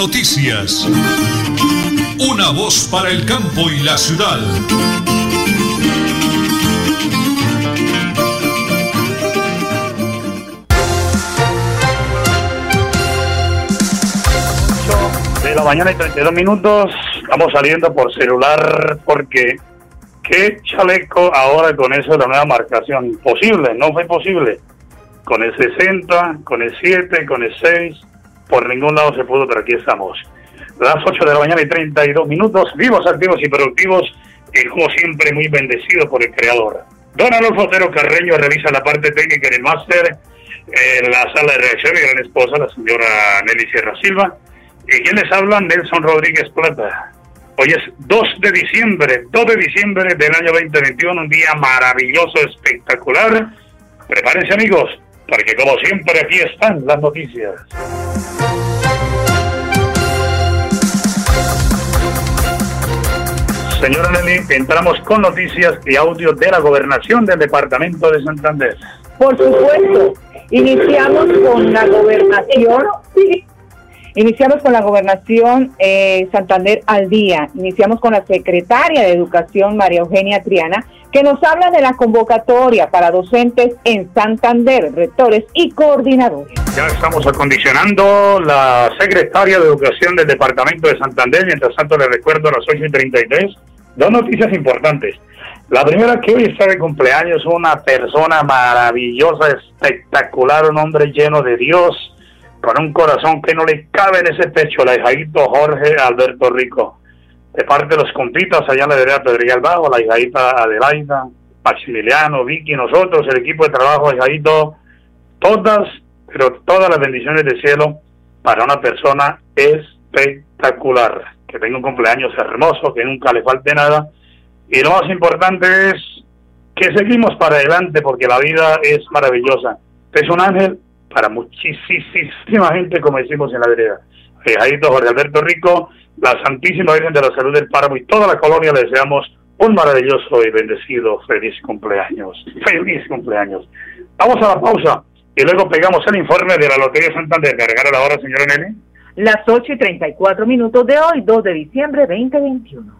Noticias. Una voz para el campo y la ciudad. de la mañana y 32 minutos. Estamos saliendo por celular porque qué chaleco ahora con eso de la nueva marcación. Imposible, no fue posible. Con el 60, con el 7, con el 6, por ningún lado se pudo, pero aquí estamos. Las 8 de la mañana y 32 minutos, vivos, activos y productivos, y como siempre muy bendecido por el Creador. Don Alonso Otero Carreño revisa la parte técnica del máster en la sala de reacción y gran esposa, la señora Nelly Sierra Silva. ¿Y quiénes hablan? Nelson Rodríguez Plata. Hoy es 2 de diciembre, 2 de diciembre del año 2021, un día maravilloso, espectacular. Prepárense amigos, porque como siempre aquí están las noticias. Señora Nelly, entramos con noticias y audio de la gobernación del departamento de Santander. Por supuesto, iniciamos con la gobernación. Iniciamos con la gobernación eh, Santander al día. Iniciamos con la secretaria de Educación, María Eugenia Triana, que nos habla de la convocatoria para docentes en Santander, rectores y coordinadores. Ya estamos acondicionando la secretaria de Educación del Departamento de Santander. Mientras tanto, le recuerdo a las 8 y 33 dos noticias importantes. La primera que hoy está de cumpleaños, una persona maravillosa, espectacular, un hombre lleno de Dios, con un corazón que no le cabe en ese pecho, la hijadito Jorge Alberto Rico. De parte de los compitas allá en la vereda Pedregal Bajo, la hijadita Adelaida, Maximiliano, Vicky, nosotros, el equipo de trabajo, hijadito, todas, pero todas las bendiciones del cielo para una persona espectacular, que tenga un cumpleaños hermoso, que nunca le falte nada. Y lo más importante es que seguimos para adelante porque la vida es maravillosa. Es un ángel para muchísima gente, como decimos en la vereda. Fijadito Jorge Alberto Rico, la Santísima Virgen de la Salud del Páramo y toda la colonia le deseamos un maravilloso y bendecido feliz cumpleaños. Feliz cumpleaños. Vamos a la pausa y luego pegamos el informe de la Lotería Santander. ¿Cargar la hora, señora Nelly? Las 8 y 34 minutos de hoy, 2 de diciembre 2021.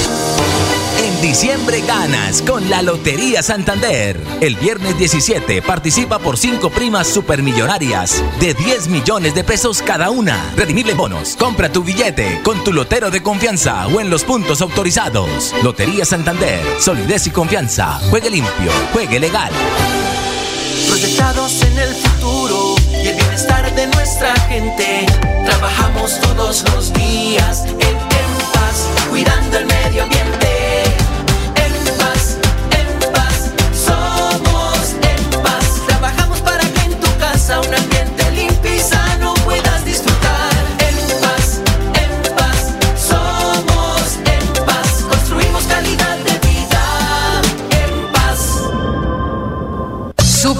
Diciembre ganas con la Lotería Santander. El viernes 17 participa por cinco primas supermillonarias de 10 millones de pesos cada una. Redimible bonos. Compra tu billete con tu lotero de confianza o en los puntos autorizados. Lotería Santander. Solidez y confianza. Juegue limpio. Juegue legal. Proyectados en el futuro y el bienestar de nuestra gente. Trabajamos todos los días en paz, cuidando el medio ambiente. En tu casa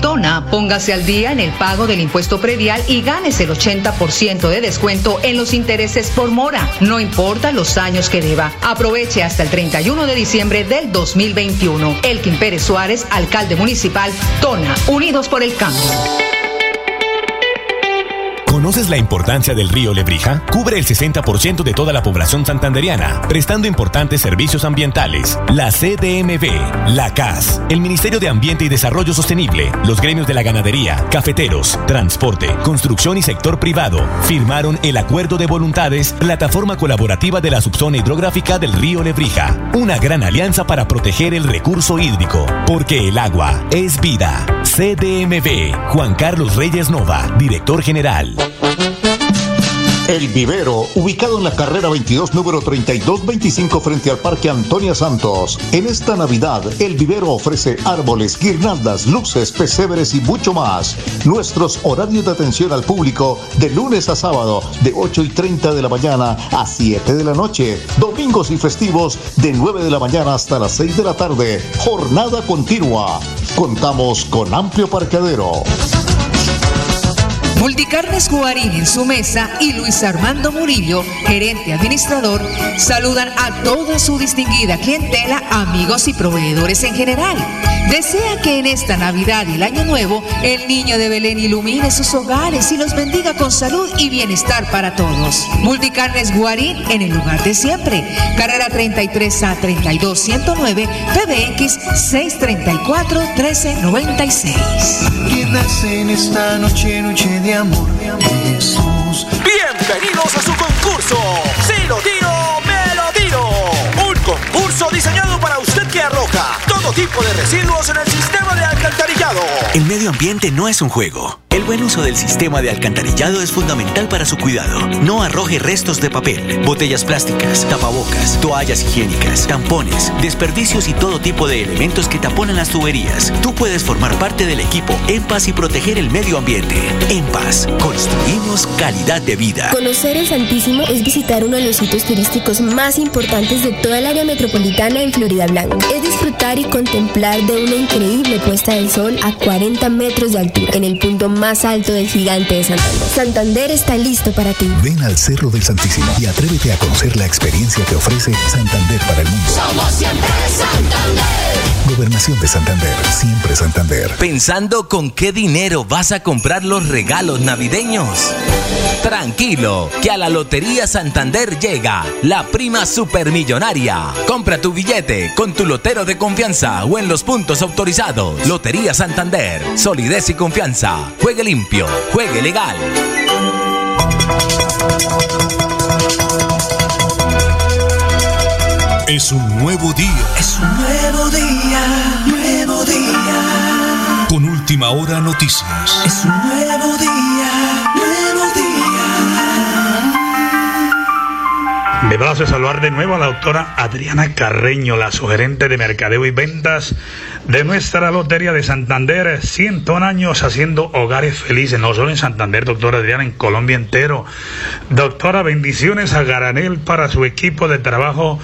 Tona, póngase al día en el pago del impuesto predial y gánese el 80% de descuento en los intereses por mora, no importa los años que deba. Aproveche hasta el 31 de diciembre del 2021. Elkin Pérez Suárez, alcalde municipal, Tona, Unidos por el Cambio. Con ¿Conoces la importancia del río Lebrija? Cubre el 60% de toda la población santanderiana, prestando importantes servicios ambientales. La CDMV, la CAS, el Ministerio de Ambiente y Desarrollo Sostenible, los gremios de la ganadería, cafeteros, transporte, construcción y sector privado firmaron el Acuerdo de Voluntades, plataforma colaborativa de la subzona hidrográfica del río Lebrija. Una gran alianza para proteger el recurso hídrico, porque el agua es vida. CDMV, Juan Carlos Reyes Nova, director general. El Vivero, ubicado en la carrera 22, número 3225 frente al Parque Antonia Santos. En esta Navidad, El Vivero ofrece árboles, guirnaldas, luces, pesebres y mucho más. Nuestros horarios de atención al público de lunes a sábado, de 8 y 30 de la mañana a 7 de la noche. Domingos y festivos, de 9 de la mañana hasta las 6 de la tarde. Jornada continua. Contamos con amplio parqueadero. Multicarnes Guarín en su mesa y Luis Armando Murillo, gerente administrador, saludan a toda su distinguida clientela, amigos y proveedores en general. Desea que en esta Navidad y el Año Nuevo el niño de Belén ilumine sus hogares y los bendiga con salud y bienestar para todos. Multicarnes Guarín en el lugar de siempre. Carrera 33 a 32 109 PBX 634 1396. Que nace en esta noche, noche de amor, Jesús. Bienvenidos a su concurso. Si lo El medio ambiente no es un juego. El buen uso del sistema de alcantarillado es fundamental para su cuidado. No arroje restos de papel, botellas plásticas, tapabocas, toallas higiénicas, tampones, desperdicios y todo tipo de elementos que taponan las tuberías. Tú puedes formar parte del equipo En Paz y proteger el medio ambiente. En Paz, construimos calidad de vida. Conocer el Santísimo es visitar uno de los sitios turísticos más importantes de toda el área metropolitana en Florida Blanca. Es disfrutar y contemplar de una increíble puesta del sol a 40 metros de altura, en el punto más alto del gigante de Santander. Santander está listo para ti. Ven al Cerro del Santísimo y atrévete a conocer la experiencia que ofrece Santander para el mundo. Gobernación de Santander, siempre Santander. ¿Pensando con qué dinero vas a comprar los regalos navideños? Tranquilo, que a la Lotería Santander llega la prima supermillonaria. Compra tu billete con tu lotero de confianza o en los puntos autorizados. Lotería Santander, solidez y confianza. Juegue limpio, juegue legal. Es un nuevo día. Es un nuevo día, última hora noticias. Es un nuevo día. Me place saludar de nuevo a la doctora Adriana Carreño, la sugerente de mercadeo y ventas de nuestra Lotería de Santander. 101 años haciendo hogares felices, no solo en Santander, doctora Adriana, en Colombia entero. Doctora, bendiciones a Garanel para su equipo de trabajo.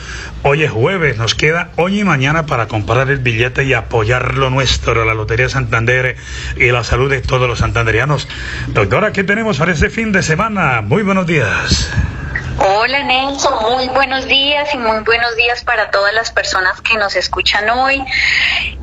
Hoy es jueves, nos queda hoy y mañana para comprar el billete y apoyar lo nuestro, la Lotería de Santander y la salud de todos los santanderianos. Doctora, ¿qué tenemos para este fin de semana? Muy buenos días. Hola Nelson, muy buenos días y muy buenos días para todas las personas que nos escuchan hoy.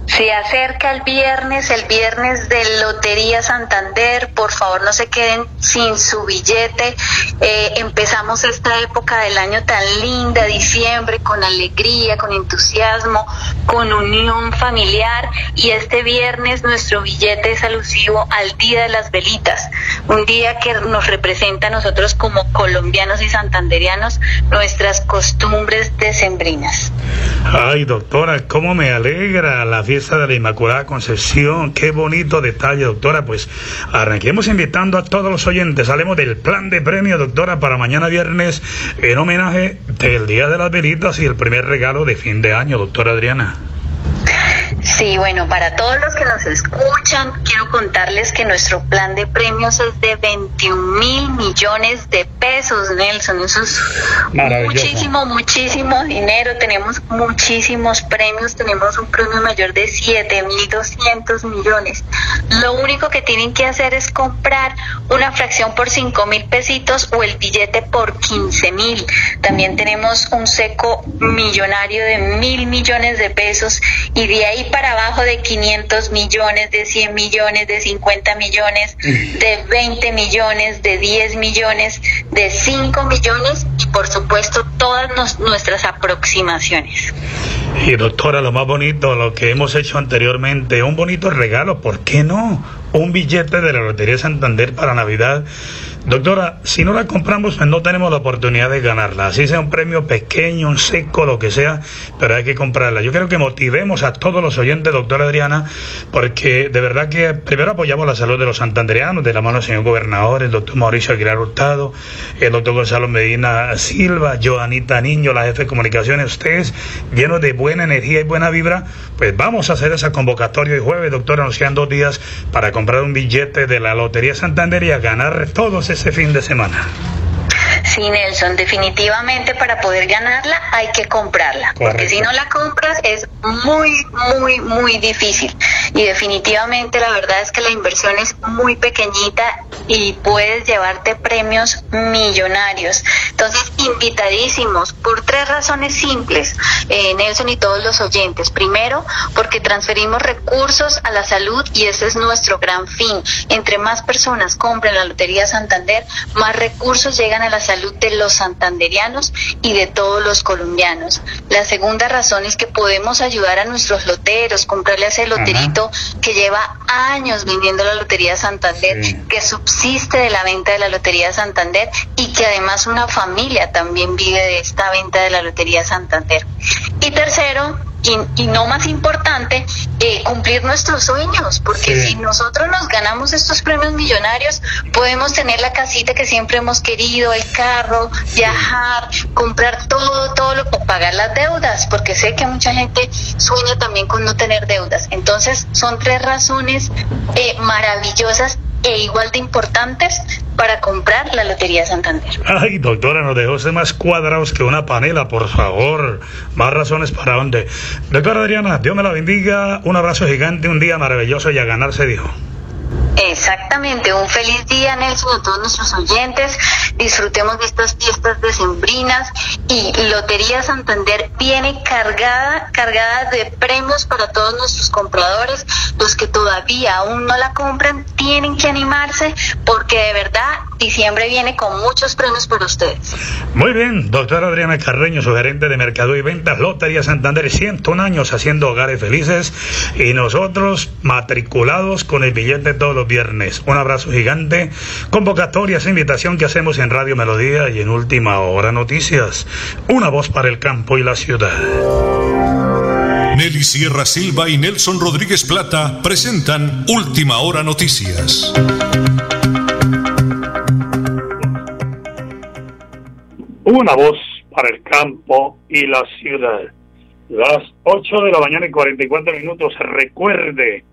Se acerca el viernes, el viernes de Lotería Santander. Por favor, no se queden sin su billete. Eh, empezamos esta época del año tan linda, diciembre, con alegría, con entusiasmo, con unión familiar. Y este viernes nuestro billete es alusivo al Día de las Velitas, un día que nos representa a nosotros como colombianos y nuestras costumbres decembrinas. Ay, doctora, cómo me alegra la fiesta de la Inmaculada Concepción. Qué bonito detalle, doctora. Pues arranquemos invitando a todos los oyentes. Hablemos del plan de premio, doctora, para mañana viernes en homenaje del Día de las Velitas y el primer regalo de fin de año, doctora Adriana. Sí, bueno, para todos los que nos escuchan, quiero contarles que nuestro plan de premios es de 21 mil millones de pesos, Nelson. Eso es muchísimo, muchísimo dinero. Tenemos muchísimos premios. Tenemos un premio mayor de 7 mil 200 millones. Lo único que tienen que hacer es comprar una fracción por 5 mil pesitos o el billete por 15 mil. También tenemos un seco millonario de mil millones de pesos y de ahí para abajo de 500 millones, de 100 millones, de 50 millones, de 20 millones, de 10 millones, de 5 millones y por supuesto todas nuestras aproximaciones. Y doctora, lo más bonito, lo que hemos hecho anteriormente, un bonito regalo, ¿por qué no? Un billete de la Lotería Santander para Navidad. Doctora, si no la compramos, pues no tenemos la oportunidad de ganarla. Así sea un premio pequeño, un seco, lo que sea, pero hay que comprarla. Yo creo que motivemos a todos los oyentes, doctora Adriana, porque de verdad que primero apoyamos la salud de los santanderianos, de la mano del señor gobernador, el doctor Mauricio Aguilar Hurtado, el doctor Gonzalo Medina Silva, Joanita Niño, la jefe de comunicaciones, ustedes llenos de buena energía y buena vibra, pues vamos a hacer esa convocatoria el jueves, doctora, nos quedan dos días para comprar un billete de la Lotería Santander y ganar todos ese fin de semana. Sí, Nelson, definitivamente para poder ganarla hay que comprarla, porque si no la compras es muy, muy, muy difícil. Y definitivamente la verdad es que la inversión es muy pequeñita y puedes llevarte premios millonarios. Entonces, invitadísimos por tres razones simples, eh, Nelson y todos los oyentes. Primero, porque transferimos recursos a la salud y ese es nuestro gran fin. Entre más personas compren la Lotería Santander, más recursos llegan a la salud de los santanderianos y de todos los colombianos. La segunda razón es que podemos ayudar a nuestros loteros, comprarle a ese loterito que lleva años vendiendo la Lotería Santander, que subsiste de la venta de la Lotería Santander y que además una familia también vive de esta venta de la Lotería Santander. Y tercero, y, y no más importante, eh, cumplir nuestros sueños, porque Sí. si nosotros nos ganamos estos premios millonarios, podemos tener la casita que siempre hemos querido, el carro, viajar, comprar todo, todo lo para pagar las deudas, porque sé que mucha gente sueña también con no tener deudas. Entonces, son tres razones eh, maravillosas e igual de importantes para comprar la Lotería Santander. Ay, doctora, nos dejó ser más cuadrados que una panela, por favor. Más razones para dónde. Doctora Adriana, Dios me la bendiga. Un abrazo gigante, un día maravilloso y a ganar se dijo. Exactamente, un feliz día Nelson a todos nuestros oyentes, disfrutemos de estas fiestas decembrinas. Y Lotería Santander viene cargada, cargada de premios para todos nuestros compradores, los que todavía aún no la compran tienen que animarse porque de verdad diciembre viene con muchos premios para ustedes. Muy bien, doctora Adriana Carreño, su gerente de Mercado y Ventas, Lotería Santander, 101 años haciendo hogares felices. Y nosotros matriculados con el billete todos los viernes. Un abrazo gigante, convocatoria, esa invitación que hacemos en Radio Melodía y en Última Hora Noticias. Una voz para el campo y la ciudad. Nelly Sierra Silva y Nelson Rodríguez Plata presentan Última Hora Noticias. Una voz para el campo y la ciudad. Las 8 de la mañana y 44 minutos. Recuerde,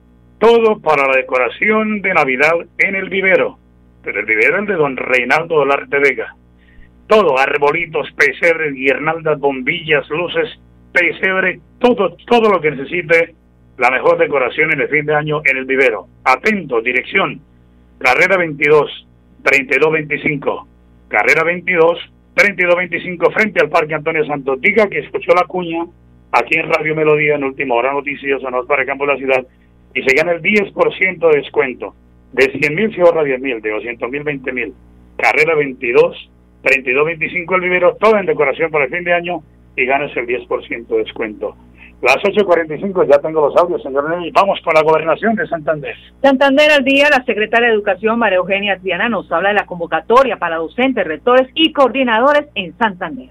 todo para la decoración de Navidad en el vivero. Pero el vivero es de don Reinaldo Dolarte Vega. Todo, arbolitos, pesebres, guirnaldas, bombillas, luces, pesebre, todo, todo lo que necesite la mejor decoración en el fin de año en el vivero. Atento, dirección, carrera 22, 3225. Carrera 22, 3225 frente al Parque Antonio Santos. Diga que escuchó la cuña aquí en Radio Melodía en Última Hora Noticias, Sonos para el Campo de la Ciudad y se gana el 10% de descuento. De 100 mil se ahorra 10 mil, de 200 mil 20 mil. Carrera 22, 3225 el vivero, todo en decoración para el fin de año y ganas el 10% de descuento. Las 8.45 ya tengo los audios, señor Ney. Vamos con la gobernación de Santander. Santander al día, la secretaria de Educación María Eugenia Triana nos habla de la convocatoria para docentes, rectores y coordinadores en Santander.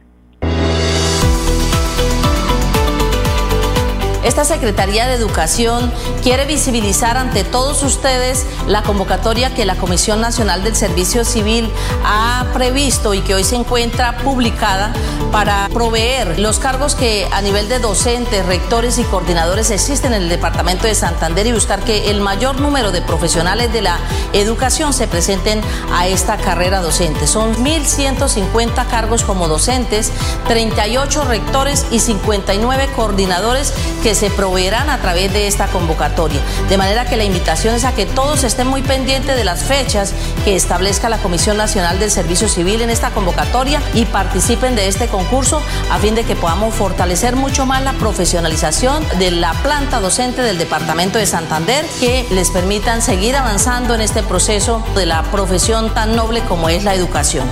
Esta Secretaría de Educación quiere visibilizar ante todos ustedes la convocatoria que la Comisión Nacional del Servicio Civil ha previsto y que hoy se encuentra publicada para proveer los cargos que a nivel de docentes, rectores y coordinadores existen en el Departamento de Santander y buscar que el mayor número de profesionales de la educación se presenten a esta carrera docente. Son 1.150 cargos como docentes, 38 rectores y 59 coordinadores que que se proveerán a través de esta convocatoria. De manera que la invitación es a que todos estén muy pendientes de las fechas que establezca la Comisión Nacional del Servicio Civil en esta convocatoria y participen de este concurso a fin de que podamos fortalecer mucho más la profesionalización de la planta docente del Departamento de Santander que les permitan seguir avanzando en este proceso de la profesión tan noble como es la educación.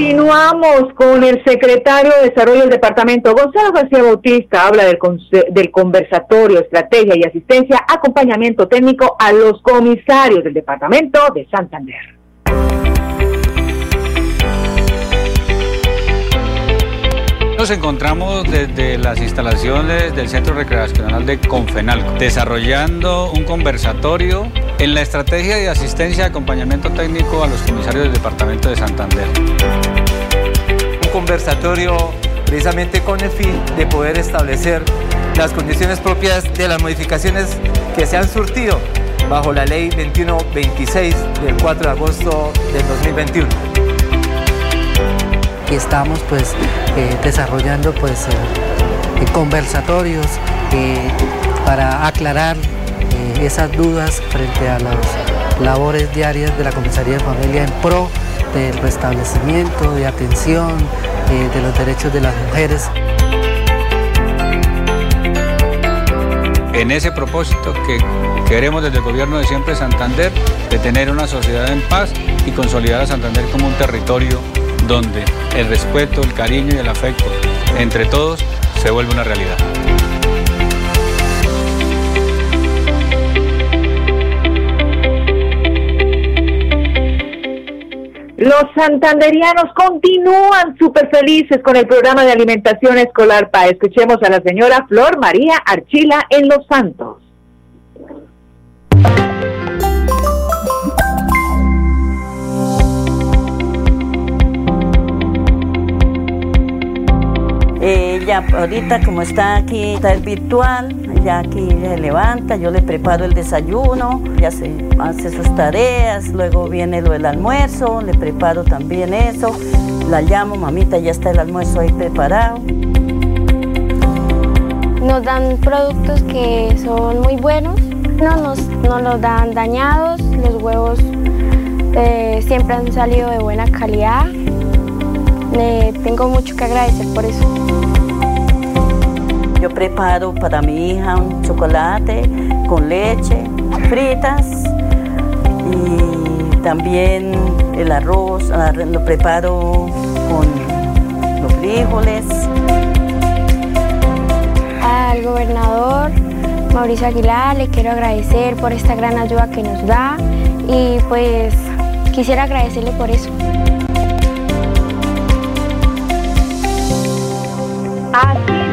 Continuamos con el secretario de Desarrollo del Departamento, Gonzalo García Bautista, habla del, del conversatorio, estrategia y asistencia, acompañamiento técnico a los comisarios del Departamento de Santander. Nos encontramos desde las instalaciones del Centro Recreacional de Confenalco, desarrollando un conversatorio en la estrategia de asistencia y acompañamiento técnico a los comisarios del Departamento de Santander. Un conversatorio precisamente con el fin de poder establecer las condiciones propias de las modificaciones que se han surtido bajo la ley 2126 del 4 de agosto del 2021 estamos pues eh, desarrollando pues eh, eh, conversatorios para aclarar esas dudas frente a las labores diarias de la Comisaría de Familia en pro del restablecimiento, de atención, de los derechos de las mujeres. En ese propósito que queremos desde el gobierno de siempre Santander, de tener una sociedad en paz y consolidar a Santander como un territorio donde el respeto, el cariño y el afecto entre todos se vuelve una realidad. Los santanderianos continúan súper felices con el programa de alimentación escolar PA. Escuchemos a la señora Flor María Archila en Los Santos. Ella ahorita como está aquí, está el virtual, ya aquí se levanta, yo le preparo el desayuno, ya se hace sus tareas, luego viene lo del almuerzo, le preparo también eso, la llamo, mamita, ya está el almuerzo ahí preparado. Nos dan productos que son muy buenos, no nos, los dan dañados, los huevos eh, siempre han salido de buena calidad. Eh, tengo mucho que agradecer por eso. Yo preparo para mi hija un chocolate con leche, fritas y también el arroz, ah, lo preparo con los frijoles. Al gobernador Mauricio Aguilar le quiero agradecer por esta gran ayuda que nos da y pues quisiera agradecerle por eso. Así.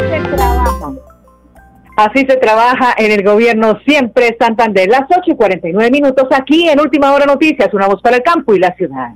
Así se trabaja en el gobierno siempre Santander. Las 8 y 49 minutos aquí en Última Hora Noticias, una voz para el campo y la ciudad.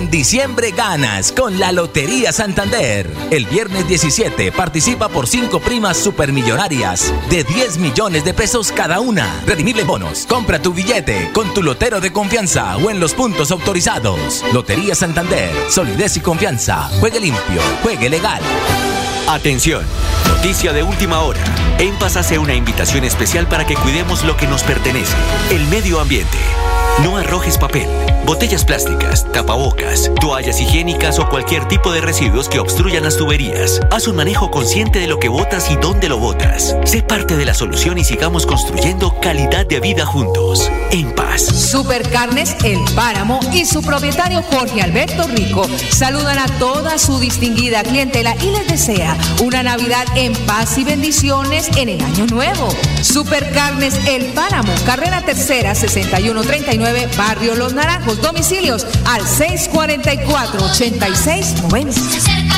En diciembre ganas con la Lotería Santander. El viernes 17 participa por 5 primas supermillonarias de 10 millones de pesos cada una. Redimible bonos. Compra tu billete con tu lotero de confianza o en los puntos autorizados. Lotería Santander. Solidez y confianza. Juegue limpio. Juegue legal. Atención, noticia de última hora. En Paz hace una invitación especial para que cuidemos lo que nos pertenece, el medio ambiente. No arrojes papel, botellas plásticas, tapabocas, toallas higiénicas o cualquier tipo de residuos que obstruyan las tuberías. Haz un manejo consciente de lo que botas y dónde lo botas. Sé parte de la solución y sigamos construyendo calidad de vida juntos. En paz. Supercarnes El Páramo y su propietario Jorge Alberto Rico saludan a toda su distinguida clientela y les desea una Navidad en paz y bendiciones en el año nuevo. Supercarnes El Páramo, carrera tercera 6139, 9, Barrio Los Naranjos. Domicilios al 644 86 90.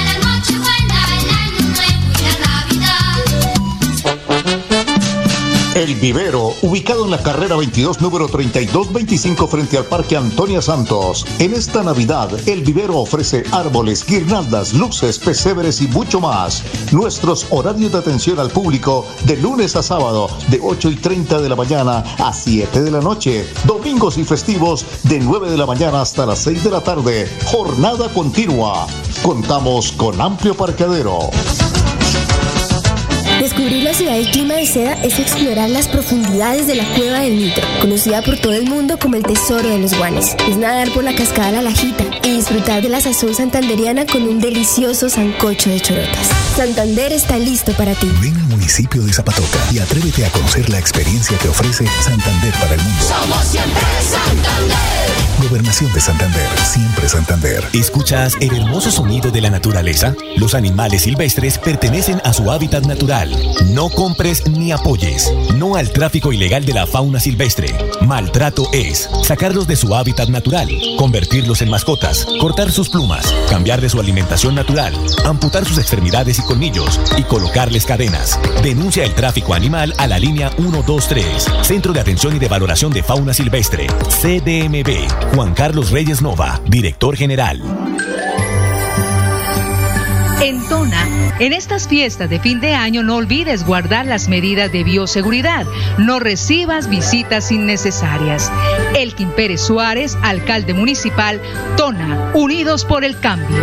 El Vivero, ubicado en la carrera 22, número 3225 frente al Parque Antonia Santos. En esta Navidad, el Vivero ofrece árboles, guirnaldas, luces, pesebres y mucho más. Nuestros horarios de atención al público de lunes a sábado de 8 y 30 de la mañana a 7 de la noche. Domingos y festivos de 9 de la mañana hasta las 6 de la tarde. Jornada continua. Contamos con amplio parqueadero. Descubrir la ciudad del clima de seda es explorar las profundidades de la cueva del Nitro, conocida por todo el mundo como el tesoro de los guanes. Es nadar por la cascada La Lajita y disfrutar de la sazón santanderiana con un delicioso sancocho de chorotas. Santander está listo para ti. Ven al municipio de Zapatoca y atrévete a conocer la experiencia que ofrece Santander para el mundo. Somos siempre Santander. Gobernación de Santander, siempre Santander. ¿Escuchas el hermoso sonido de la naturaleza? Los animales silvestres pertenecen a su hábitat natural. No compres ni apoyes. No al tráfico ilegal de la fauna silvestre. Maltrato es sacarlos de su hábitat natural, convertirlos en mascotas, cortar sus plumas, cambiarle su alimentación natural, amputar sus extremidades y colmillos y colocarles cadenas. Denuncia el tráfico animal a la línea 123, Centro de Atención y de Valoración de Fauna Silvestre, CDMB. Juan Carlos Reyes Nova, Director General. En Tona, en estas fiestas de fin de año no olvides guardar las medidas de bioseguridad. No recibas visitas innecesarias. Elkin Pérez Suárez, alcalde municipal, Tona, Unidos por el Cambio.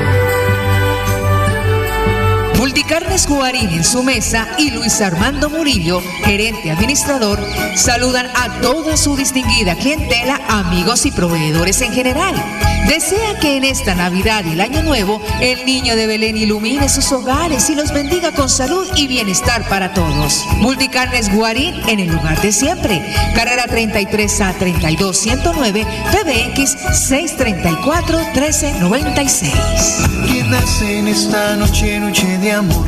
Multicarnes Guarín en su mesa y Luis Armando Murillo, gerente administrador, saludan a toda su distinguida clientela, amigos y proveedores en general. Desea que en esta Navidad y el Año Nuevo el niño de Belén ilumine sus hogares y los bendiga con salud y bienestar para todos. Multicarnes Guarín en el lugar de siempre. Carrera 33 a 32 109 PBX 634 1396. Que nace en esta noche, noche de amor,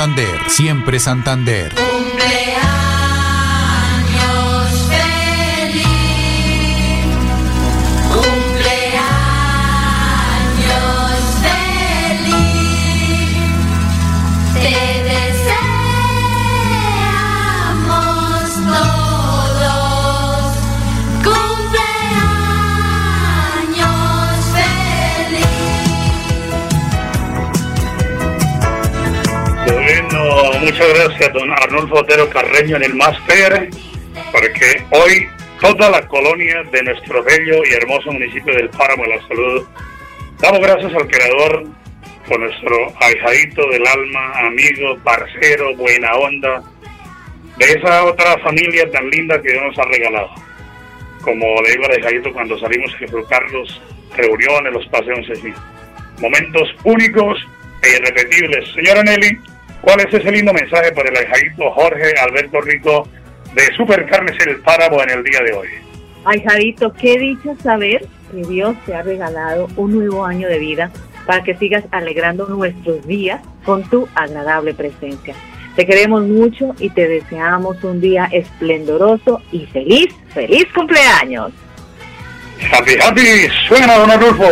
Santander, siempre Santander. Cumpleaños muchas gracias, don Arnulfo Otero Carreño en el máster, porque hoy toda la colonia de nuestro bello y hermoso municipio del Páramo de la Salud, damos gracias al Creador por nuestro ahijadito del alma, amigo, parcero, buena onda, de esa otra familia tan linda que Dios nos ha regalado. Como le digo al ahijadito cuando salimos a disfrutar los reuniones, los paseos, en. Momentos únicos e irrepetibles. Señora Nelly, ¿cuál es ese lindo mensaje para el ahijadito Jorge Alberto Rico de Supercarnes El Páramo en el día de hoy? Ay, Jarito, qué dicha saber que Dios te ha regalado un nuevo año de vida para que sigas alegrando nuestros días con tu agradable presencia. Te queremos mucho y te deseamos un día esplendoroso y feliz, feliz cumpleaños. Happy, happy, suena don Arnulfo.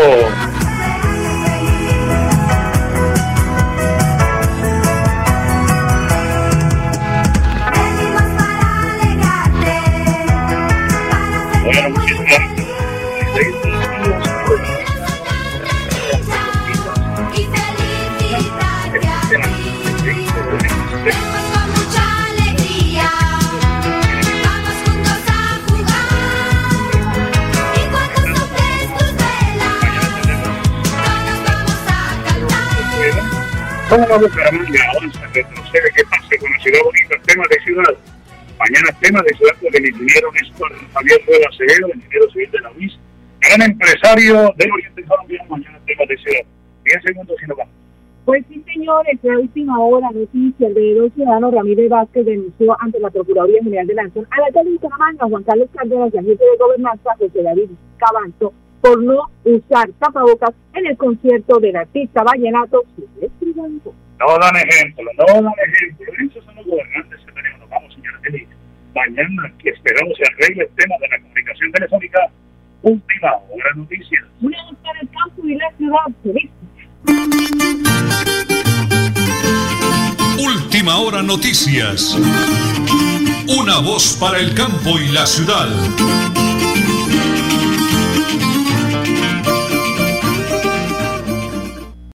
Bucaramanga? Avanza, retrocede, ¿qué con la ciudad bonita? Temas de ciudad. Mañana temas de ciudad con el ingeniero Néstor Javier Rueda Acevedo, ingeniero civil de la UIS, gran empresario del Oriente Colombiano, mañana tengo decir 10 segundos y nos vamos. Pues sí, señor, en la última hora noticia, el veedor ciudadano Ramírez Vázquez denunció ante la Procuraduría General de la Nación a la de Bucaramanga, Juan Carlos Cárdenas y agente de gobernanza, José David Cabanzo, por no usar tapabocas en el concierto del artista vallenato Silvestre Dangond. No dan ejemplo, no dan ejemplo. Esos son los gobernantes que tenemos. Nos vamos, señora Elisa. Mañana que esperamos se arregle el tema de la comunicación telefónica. Última hora noticias. Una voz para el campo y la ciudad. Última hora noticias. Una voz para el campo y la ciudad.